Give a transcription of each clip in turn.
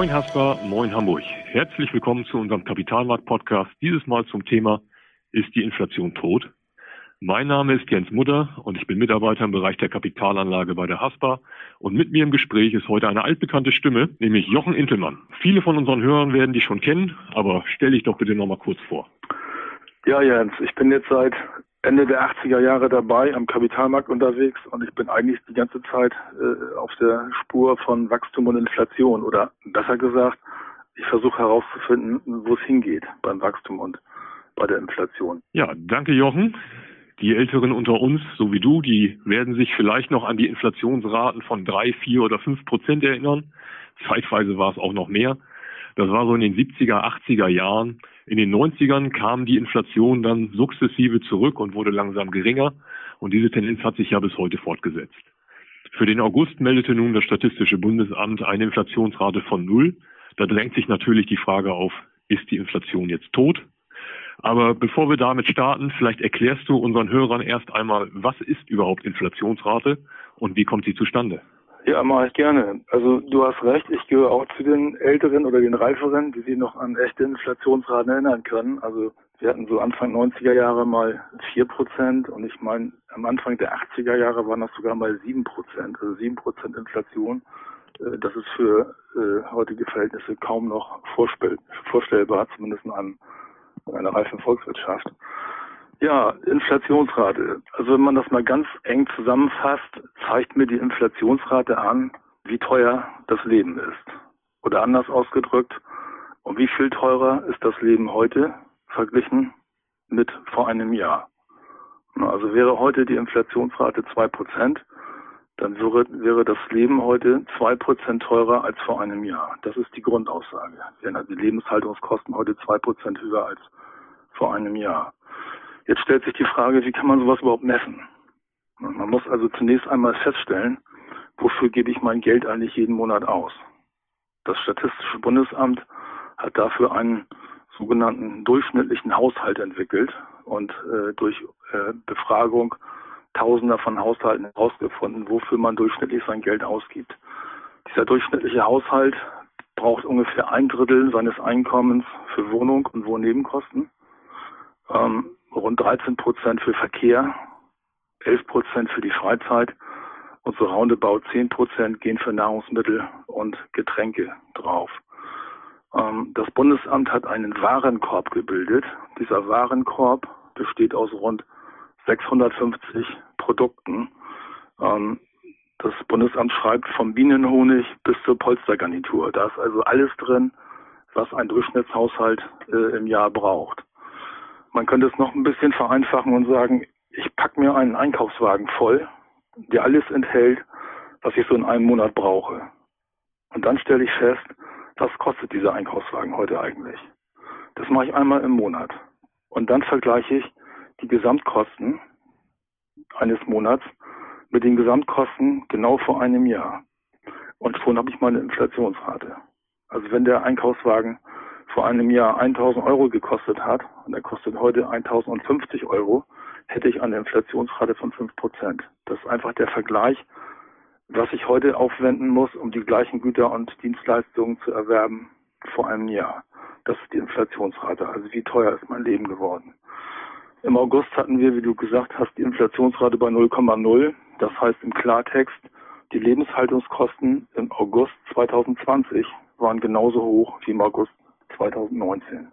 Moin Hasper, moin Hamburg. Herzlich willkommen zu unserem Kapitalmarkt-Podcast. Dieses Mal zum Thema Ist die Inflation tot? Mein Name ist Jens Mutter und ich bin Mitarbeiter im Bereich der Kapitalanlage bei der Haspa. Und mit mir im Gespräch ist heute eine altbekannte Stimme, nämlich Jochen Intelmann. Viele von unseren Hörern werden dich schon kennen, aber stell dich doch bitte nochmal kurz vor. Ja, Jens, ich bin jetzt seit Ende der 80er Jahre dabei am Kapitalmarkt unterwegs und ich bin eigentlich die ganze Zeit äh, auf der Spur von Wachstum und Inflation oder besser gesagt, ich versuche herauszufinden, wo es hingeht beim Wachstum und bei der Inflation. Ja, danke Jochen. Die Älteren unter uns, so wie du, die werden sich vielleicht noch an die Inflationsraten von drei, vier oder fünf Prozent erinnern. Zeitweise war es auch noch mehr. Das war so in den 70er, 80er Jahren. In den 90ern kam die Inflation dann sukzessive zurück und wurde langsam geringer. Und diese Tendenz hat sich ja bis heute fortgesetzt. Für den August meldete nun das Statistische Bundesamt eine Inflationsrate von null. Da drängt sich natürlich die Frage auf, ist die Inflation jetzt tot? Aber bevor wir damit starten, vielleicht erklärst du unseren Hörern erst einmal, was ist überhaupt Inflationsrate und wie kommt sie zustande? Ja, mache ich gerne. Also du hast recht, ich gehöre auch zu den Älteren oder den Reiferen, die sich noch an echte Inflationsraten erinnern können. Also wir hatten so Anfang 90er Jahre mal vier Prozent und ich meine, am Anfang der 80er Jahre waren das sogar mal sieben Prozent, also sieben Prozent Inflation. Äh, das ist für äh, heutige Verhältnisse kaum noch vorstellbar, zumindest in einem einer reifen Volkswirtschaft. Ja, Inflationsrate. Also wenn man das mal ganz eng zusammenfasst, zeigt mir die Inflationsrate an, wie teuer das Leben ist. Oder anders ausgedrückt, um wie viel teurer ist das Leben heute verglichen mit vor einem Jahr. Also wäre heute die Inflationsrate zwei Prozent, dann wäre, wäre das Leben heute zwei Prozent teurer als vor einem Jahr. Das ist die Grundaussage. Wären also die Lebenshaltungskosten heute zwei Prozent höher als vor einem Jahr. Jetzt stellt sich die Frage, wie kann man sowas überhaupt messen? Man muss also zunächst einmal feststellen, wofür gebe ich mein Geld eigentlich jeden Monat aus? Das Statistische Bundesamt hat dafür einen sogenannten durchschnittlichen Haushalt entwickelt und äh, durch äh, Befragung Tausender von Haushalten herausgefunden, wofür man durchschnittlich sein Geld ausgibt. Dieser durchschnittliche Haushalt braucht ungefähr ein Drittel seines Einkommens für Wohnung und Wohnnebenkosten, ähm, rund 13 Prozent für Verkehr, 11 Prozent für die Freizeit und so roundabout 10 Prozent gehen für Nahrungsmittel und Getränke drauf. Ähm, das Bundesamt hat einen Warenkorb gebildet. Dieser Warenkorb besteht aus rund 650 Produkten. Ähm, das Bundesamt schreibt vom Bienenhonig bis zur Polstergarnitur. Da ist also alles drin, was ein Durchschnittshaushalt äh, im Jahr braucht. Man könnte es noch ein bisschen vereinfachen und sagen, ich packe mir einen Einkaufswagen voll, der alles enthält, was ich so in einem Monat brauche. Und dann stelle ich fest, was kostet dieser Einkaufswagen heute eigentlich. Das mache ich einmal im Monat. Und dann vergleiche ich die Gesamtkosten eines Monats mit den Gesamtkosten genau vor einem Jahr. Und schon habe ich meine Inflationsrate. Also wenn der Einkaufswagen vor einem Jahr 1000 Euro gekostet hat und er kostet heute 1050 Euro, hätte ich eine Inflationsrate von 5 Prozent. Das ist einfach der Vergleich, was ich heute aufwenden muss, um die gleichen Güter und Dienstleistungen zu erwerben vor einem Jahr. Das ist die Inflationsrate. Also wie teuer ist mein Leben geworden. Im August hatten wir, wie du gesagt hast, die Inflationsrate bei 0,0. Das heißt im Klartext, die Lebenshaltungskosten im August 2020 waren genauso hoch wie im August 2019.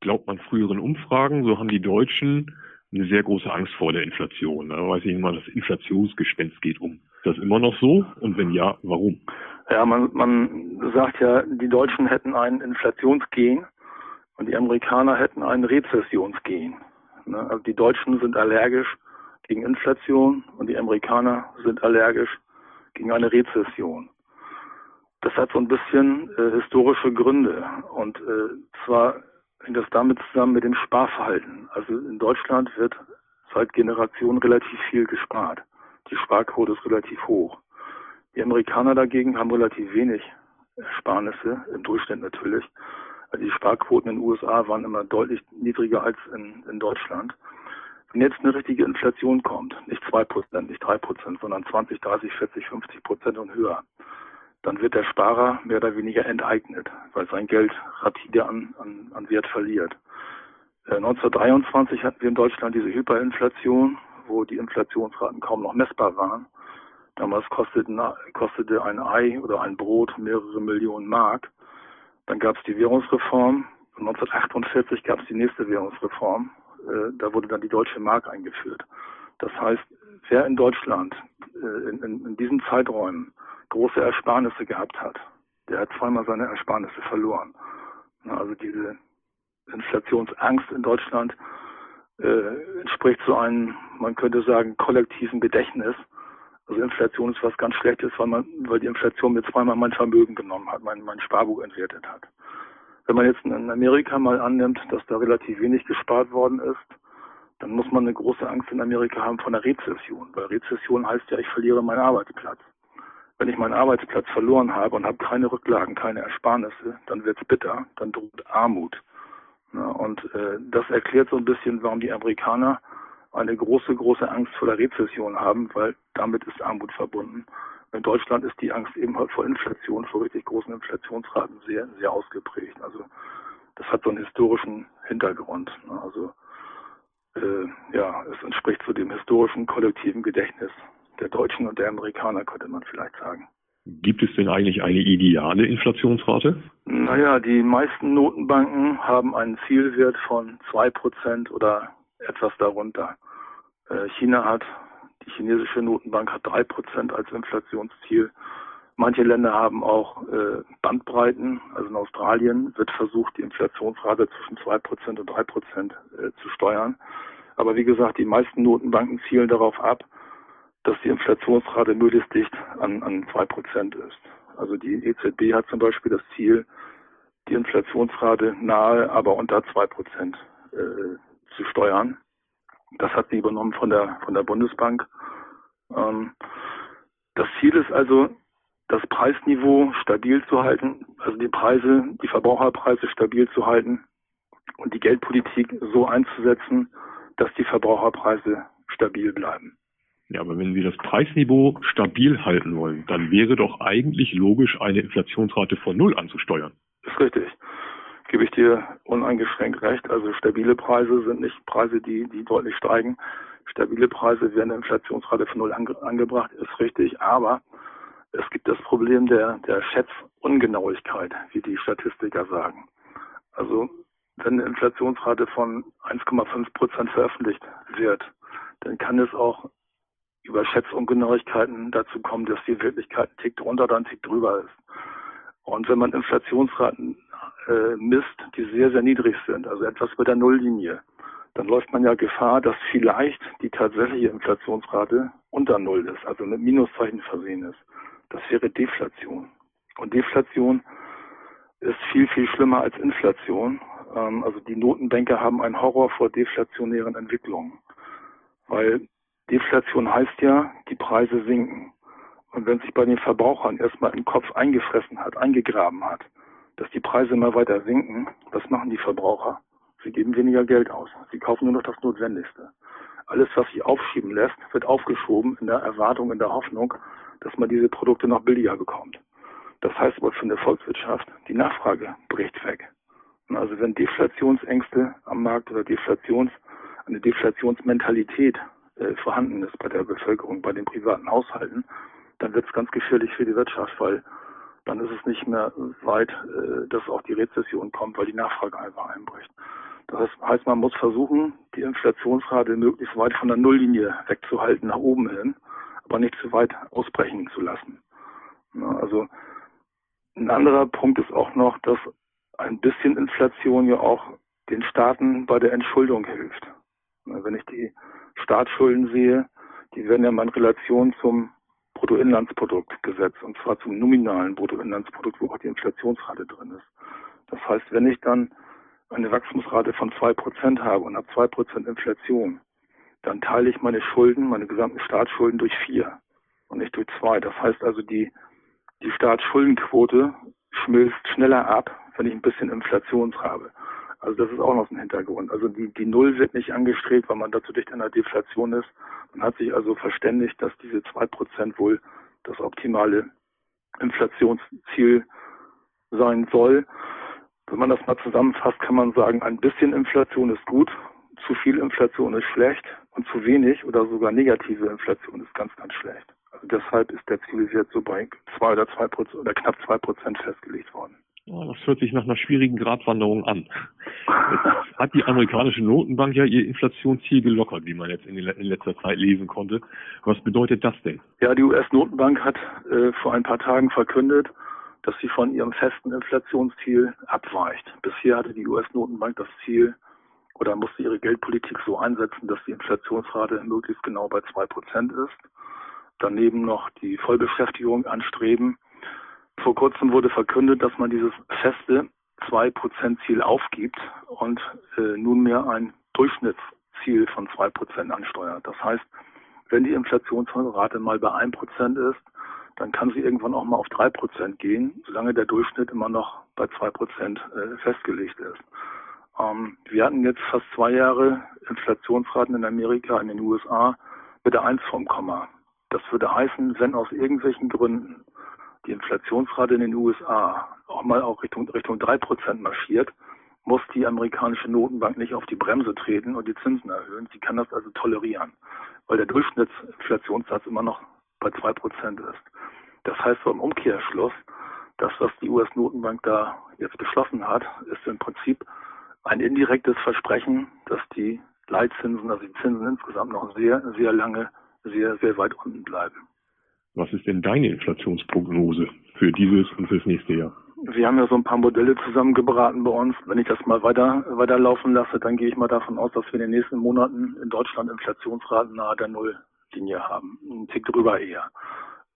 Glaubt man früheren Umfragen, so haben die Deutschen eine sehr große Angst vor der Inflation. Da weiß ich immer, das Inflationsgespenst geht um. Ist das immer noch so? Und wenn ja, warum? Ja, man, man sagt ja, die Deutschen hätten ein Inflationsgen und die Amerikaner hätten ein Rezessionsgen. Ne? Also die Deutschen sind allergisch gegen Inflation und die Amerikaner sind allergisch gegen eine Rezession. Das hat so ein bisschen äh, historische Gründe. Und äh, zwar hängt das damit zusammen mit dem Sparverhalten. Also in Deutschland wird seit Generationen relativ viel gespart. Die Sparquote ist relativ hoch. Die Amerikaner dagegen haben relativ wenig Ersparnisse, im Durchschnitt natürlich. Also die Sparquoten in den USA waren immer deutlich niedriger als in, in Deutschland. Wenn jetzt eine richtige Inflation kommt, nicht zwei Prozent, nicht drei Prozent, sondern 20, 30, 40, 50 Prozent und höher, dann wird der Sparer mehr oder weniger enteignet, weil sein Geld rapide an, an, an Wert verliert. 1923 äh, hatten wir in Deutschland diese Hyperinflation, wo die Inflationsraten kaum noch messbar waren. Damals kostete, kostete ein Ei oder ein Brot mehrere Millionen Mark. Dann gab es die Währungsreform. 1948 gab es die nächste Währungsreform. Äh, da wurde dann die deutsche Mark eingeführt. Das heißt, wer in Deutschland äh, in, in, in diesen Zeiträumen große Ersparnisse gehabt hat, der hat zweimal seine Ersparnisse verloren. Also diese Inflationsangst in Deutschland äh, entspricht so einem, man könnte sagen, kollektiven Gedächtnis. Also Inflation ist was ganz Schlechtes, weil man, weil die Inflation mir zweimal mein Vermögen genommen hat, mein, mein Sparbuch entwertet hat. Wenn man jetzt in Amerika mal annimmt, dass da relativ wenig gespart worden ist, dann muss man eine große Angst in Amerika haben von der Rezession, weil Rezession heißt ja, ich verliere meinen Arbeitsplatz. Wenn ich meinen Arbeitsplatz verloren habe und habe keine Rücklagen, keine Ersparnisse, dann wird's bitter, dann droht Armut. Ja, und äh, das erklärt so ein bisschen, warum die Amerikaner eine große, große Angst vor der Rezession haben, weil damit ist Armut verbunden. In Deutschland ist die Angst eben halt vor Inflation, vor richtig großen Inflationsraten sehr, sehr ausgeprägt. Also das hat so einen historischen Hintergrund. Also äh, ja, es entspricht zu dem historischen kollektiven Gedächtnis der Deutschen und der Amerikaner, könnte man vielleicht sagen. Gibt es denn eigentlich eine ideale Inflationsrate? Naja, die meisten Notenbanken haben einen Zielwert von zwei Prozent oder etwas darunter. Äh, China hat, die chinesische Notenbank hat drei Prozent als Inflationsziel. Manche Länder haben auch äh, Bandbreiten. Also in Australien wird versucht, die Inflationsrate zwischen zwei Prozent und drei Prozent äh, zu steuern. Aber wie gesagt, die meisten Notenbanken zielen darauf ab, dass die Inflationsrate möglichst dicht an, an zwei Prozent ist. Also die EZB hat zum Beispiel das Ziel, die Inflationsrate nahe, aber unter zwei Prozent äh, zu steuern. Das hat sie übernommen von der von der Bundesbank. Ähm, das Ziel ist also, das Preisniveau stabil zu halten, also die Preise, die Verbraucherpreise stabil zu halten und die Geldpolitik so einzusetzen, dass die Verbraucherpreise stabil bleiben. Ja, aber wenn Sie das Preisniveau stabil halten wollen, dann wäre doch eigentlich logisch, eine Inflationsrate von Null anzusteuern. Das ist richtig. Gebe ich dir uneingeschränkt recht. Also stabile Preise sind nicht Preise, die, die deutlich steigen. Stabile Preise werden eine Inflationsrate von Null ange, angebracht, ist richtig. Aber es gibt das Problem der, der Schätzungenauigkeit, wie die Statistiker sagen. Also wenn eine Inflationsrate von 1,5 Prozent veröffentlicht wird, dann kann es auch über Schätzungenauigkeiten dazu kommen, dass die Wirklichkeit einen Tick drunter oder einen Tick drüber ist. Und wenn man Inflationsraten äh, misst, die sehr, sehr niedrig sind, also etwas mit der Nulllinie, dann läuft man ja Gefahr, dass vielleicht die tatsächliche Inflationsrate unter Null ist, also mit Minuszeichen versehen ist. Das wäre Deflation. Und Deflation ist viel, viel schlimmer als Inflation. Ähm, also die Notenbanker haben einen Horror vor deflationären Entwicklungen. Weil Deflation heißt ja, die Preise sinken. Und wenn sich bei den Verbrauchern erstmal im Kopf eingefressen hat, eingegraben hat, dass die Preise immer weiter sinken, was machen die Verbraucher? Sie geben weniger Geld aus. Sie kaufen nur noch das Notwendigste. Alles, was sich aufschieben lässt, wird aufgeschoben in der Erwartung, in der Hoffnung, dass man diese Produkte noch billiger bekommt. Das heißt aber für eine Volkswirtschaft, die Nachfrage bricht weg. Also wenn Deflationsängste am Markt oder Deflations, eine Deflationsmentalität äh, vorhanden ist bei der Bevölkerung, bei den privaten Haushalten, dann wird es ganz gefährlich für die Wirtschaft, weil dann ist es nicht mehr weit, äh, dass auch die Rezession kommt, weil die Nachfrage einfach einbricht. Das heißt, man muss versuchen, die Inflationsrate möglichst weit von der Nulllinie wegzuhalten, nach oben hin, aber nicht zu weit ausbrechen zu lassen. Also ein anderer Punkt ist auch noch, dass ein bisschen Inflation ja auch den Staaten bei der Entschuldung hilft. Wenn ich die Staatsschulden sehe, die werden ja mal in Relation zum Bruttoinlandsprodukt gesetzt, und zwar zum nominalen Bruttoinlandsprodukt, wo auch die Inflationsrate drin ist. Das heißt, wenn ich dann eine Wachstumsrate von zwei Prozent habe und habe zwei Prozent Inflation, dann teile ich meine Schulden, meine gesamten Staatsschulden durch vier und nicht durch zwei. Das heißt also, die, die Staatsschuldenquote schmilzt schneller ab, wenn ich ein bisschen Inflation habe. Also das ist auch noch ein Hintergrund. Also die, die Null wird nicht angestrebt, weil man dazu dicht an der Deflation ist. Man hat sich also verständigt, dass diese zwei Prozent wohl das optimale Inflationsziel sein soll. Wenn man das mal zusammenfasst, kann man sagen, ein bisschen Inflation ist gut, zu viel Inflation ist schlecht und zu wenig oder sogar negative Inflation ist ganz, ganz schlecht. Also deshalb ist der Zielwert so bei zwei oder zwei Prozent oder knapp zwei Prozent festgelegt worden. Das hört sich nach einer schwierigen Gratwanderung an. Jetzt hat die amerikanische Notenbank ja ihr Inflationsziel gelockert, wie man jetzt in, in letzter Zeit lesen konnte. Was bedeutet das denn? Ja, die US-Notenbank hat äh, vor ein paar Tagen verkündet, dass sie von ihrem festen Inflationsziel abweicht. Bisher hatte die US-Notenbank das Ziel oder musste ihre Geldpolitik so einsetzen, dass die Inflationsrate möglichst genau bei zwei Prozent ist. Daneben noch die Vollbeschäftigung anstreben. Vor kurzem wurde verkündet, dass man dieses feste 2%-Ziel aufgibt und äh, nunmehr ein Durchschnittsziel von 2% ansteuert. Das heißt, wenn die Inflationsrate mal bei 1% ist, dann kann sie irgendwann auch mal auf 3% gehen, solange der Durchschnitt immer noch bei 2% äh, festgelegt ist. Ähm, wir hatten jetzt fast zwei Jahre Inflationsraten in Amerika, in den USA mit der 1 vom Komma. Das würde heißen, wenn aus irgendwelchen Gründen die Inflationsrate in den USA auch mal auch Richtung, Richtung 3% marschiert, muss die amerikanische Notenbank nicht auf die Bremse treten und die Zinsen erhöhen. Sie kann das also tolerieren, weil der Durchschnittsinflationssatz immer noch bei 2% ist. Das heißt so im Umkehrschluss, das, was die US-Notenbank da jetzt beschlossen hat, ist im Prinzip ein indirektes Versprechen, dass die Leitzinsen, also die Zinsen insgesamt noch sehr, sehr lange, sehr, sehr weit unten bleiben. Was ist denn deine Inflationsprognose für dieses und fürs nächste Jahr? Wir haben ja so ein paar Modelle zusammengebraten bei uns. Wenn ich das mal weiter weiterlaufen lasse, dann gehe ich mal davon aus, dass wir in den nächsten Monaten in Deutschland Inflationsraten nahe der Nulllinie haben. Ein Tick drüber eher.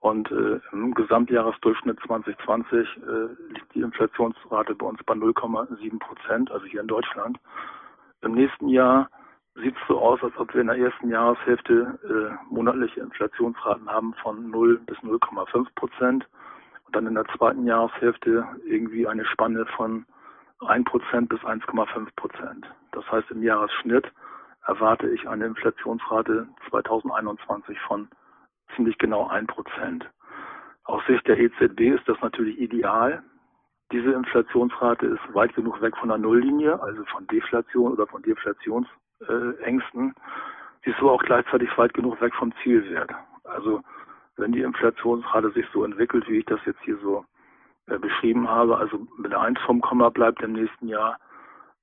Und äh, im Gesamtjahresdurchschnitt 2020 äh, liegt die Inflationsrate bei uns bei 0,7 Prozent, also hier in Deutschland. Im nächsten Jahr sieht es so aus, als ob wir in der ersten Jahreshälfte äh, monatliche Inflationsraten haben von 0 bis 0,5 Prozent und dann in der zweiten Jahreshälfte irgendwie eine Spanne von 1 Prozent bis 1,5 Prozent. Das heißt, im Jahresschnitt erwarte ich eine Inflationsrate 2021 von ziemlich genau ein Prozent. Aus Sicht der EZB ist das natürlich ideal. Diese Inflationsrate ist weit genug weg von der Nulllinie, also von Deflation oder von Deflationsängsten. Sie ist aber auch gleichzeitig weit genug weg vom Zielwert. Also wenn die Inflationsrate sich so entwickelt, wie ich das jetzt hier so äh, beschrieben habe, also mit der 1 vom Komma bleibt im nächsten Jahr,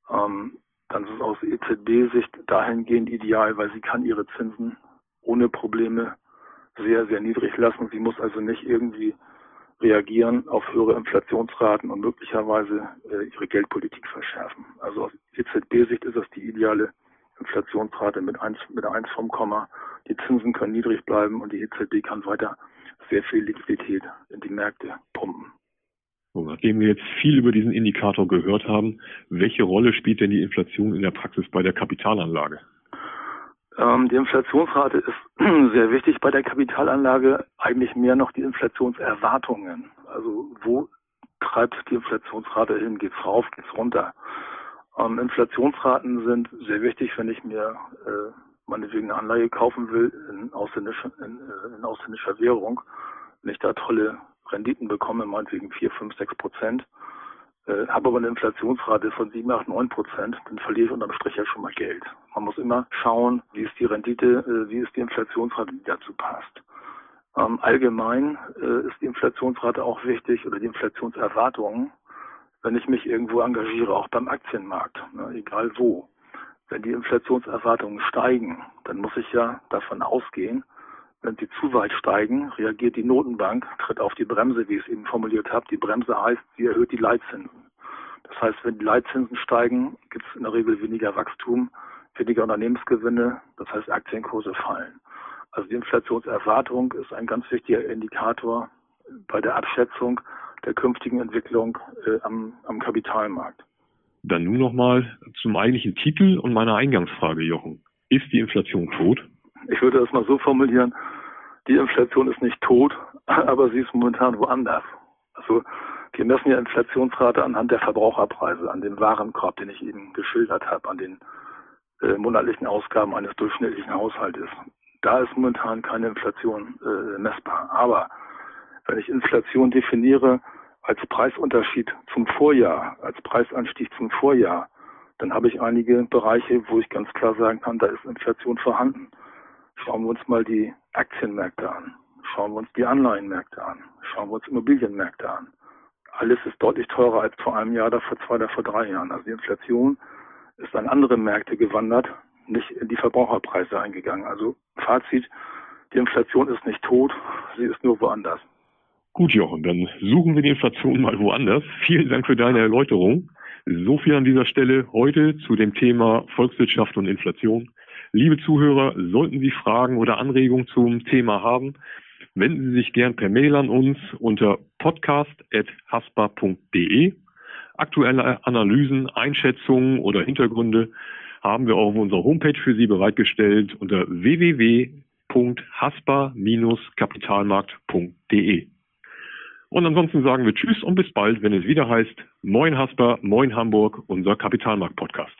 ähm, dann ist es aus EZB-Sicht dahingehend ideal, weil sie kann ihre Zinsen ohne Probleme sehr, sehr niedrig lassen. Sie muss also nicht irgendwie reagieren auf höhere Inflationsraten und möglicherweise äh, ihre Geldpolitik verschärfen. Also aus EZB-Sicht ist das die ideale Inflationsrate mit 1, mit 1 vom Komma. Die Zinsen können niedrig bleiben und die EZB kann weiter sehr viel Liquidität in die Märkte pumpen. So, nachdem wir jetzt viel über diesen Indikator gehört haben, welche Rolle spielt denn die Inflation in der Praxis bei der Kapitalanlage? Ähm, die Inflationsrate ist sehr wichtig bei der Kapitalanlage, eigentlich mehr noch die Inflationserwartungen. Also wo treibt die Inflationsrate hin? Geht's rauf, geht's runter? Ähm, Inflationsraten sind sehr wichtig, wenn ich mir äh, meinetwegen eine Anleihe kaufen will in ausländischer, in, äh, in ausländischer Währung. Wenn ich da tolle Renditen bekomme, meinetwegen 4, 5, 6 Prozent, äh, habe aber eine Inflationsrate von 7, 8, 9 Prozent, dann verliere ich unterm Strich ja schon mal Geld. Man muss immer schauen, wie ist die Rendite, äh, wie ist die Inflationsrate, die dazu passt. Ähm, allgemein äh, ist die Inflationsrate auch wichtig oder die Inflationserwartungen, wenn ich mich irgendwo engagiere, auch beim Aktienmarkt, ne, egal wo. Wenn die Inflationserwartungen steigen, dann muss ich ja davon ausgehen, wenn sie zu weit steigen, reagiert die Notenbank, tritt auf die Bremse, wie ich es eben formuliert habe. Die Bremse heißt, sie erhöht die Leitzinsen. Das heißt, wenn die Leitzinsen steigen, gibt es in der Regel weniger Wachstum, weniger Unternehmensgewinne, das heißt Aktienkurse fallen. Also die Inflationserwartung ist ein ganz wichtiger Indikator bei der Abschätzung der künftigen Entwicklung äh, am, am Kapitalmarkt. Dann nun nochmal zum eigentlichen Titel und meiner Eingangsfrage, Jochen. Ist die Inflation tot? Ich würde das mal so formulieren, die Inflation ist nicht tot, aber sie ist momentan woanders. Also wir messen ja Inflationsrate anhand der Verbraucherpreise, an dem Warenkorb, den ich eben geschildert habe, an den äh, monatlichen Ausgaben eines durchschnittlichen Haushaltes. Da ist momentan keine Inflation äh, messbar. Aber Wenn ich Inflation definiere als Preisunterschied zum Vorjahr, als Preisanstieg zum Vorjahr, dann habe ich einige Bereiche, wo ich ganz klar sagen kann, da ist Inflation vorhanden. Schauen wir uns mal die Aktienmärkte an. Schauen wir uns die Anleihenmärkte an. Schauen wir uns Immobilienmärkte an. Alles ist deutlich teurer als vor einem Jahr, oder vor zwei oder vor drei Jahren. Also die Inflation ist an andere Märkte gewandert, nicht in die Verbraucherpreise eingegangen. Also Fazit, die Inflation ist nicht tot, sie ist nur woanders. Gut, Jochen, dann suchen wir die Inflation mal woanders. Vielen Dank für deine Erläuterung. So viel an dieser Stelle heute zu dem Thema Volkswirtschaft und Inflation. Liebe Zuhörer, sollten Sie Fragen oder Anregungen zum Thema haben, wenden Sie sich gern per Mail an uns unter podcast.haspa.de. Aktuelle Analysen, Einschätzungen oder Hintergründe haben wir auf unserer Homepage für Sie bereitgestellt unter www.haspa-kapitalmarkt.de. Und ansonsten sagen wir Tschüss und bis bald, wenn es wieder heißt Moin Haspa, Moin Hamburg, unser Kapitalmarkt-Podcast.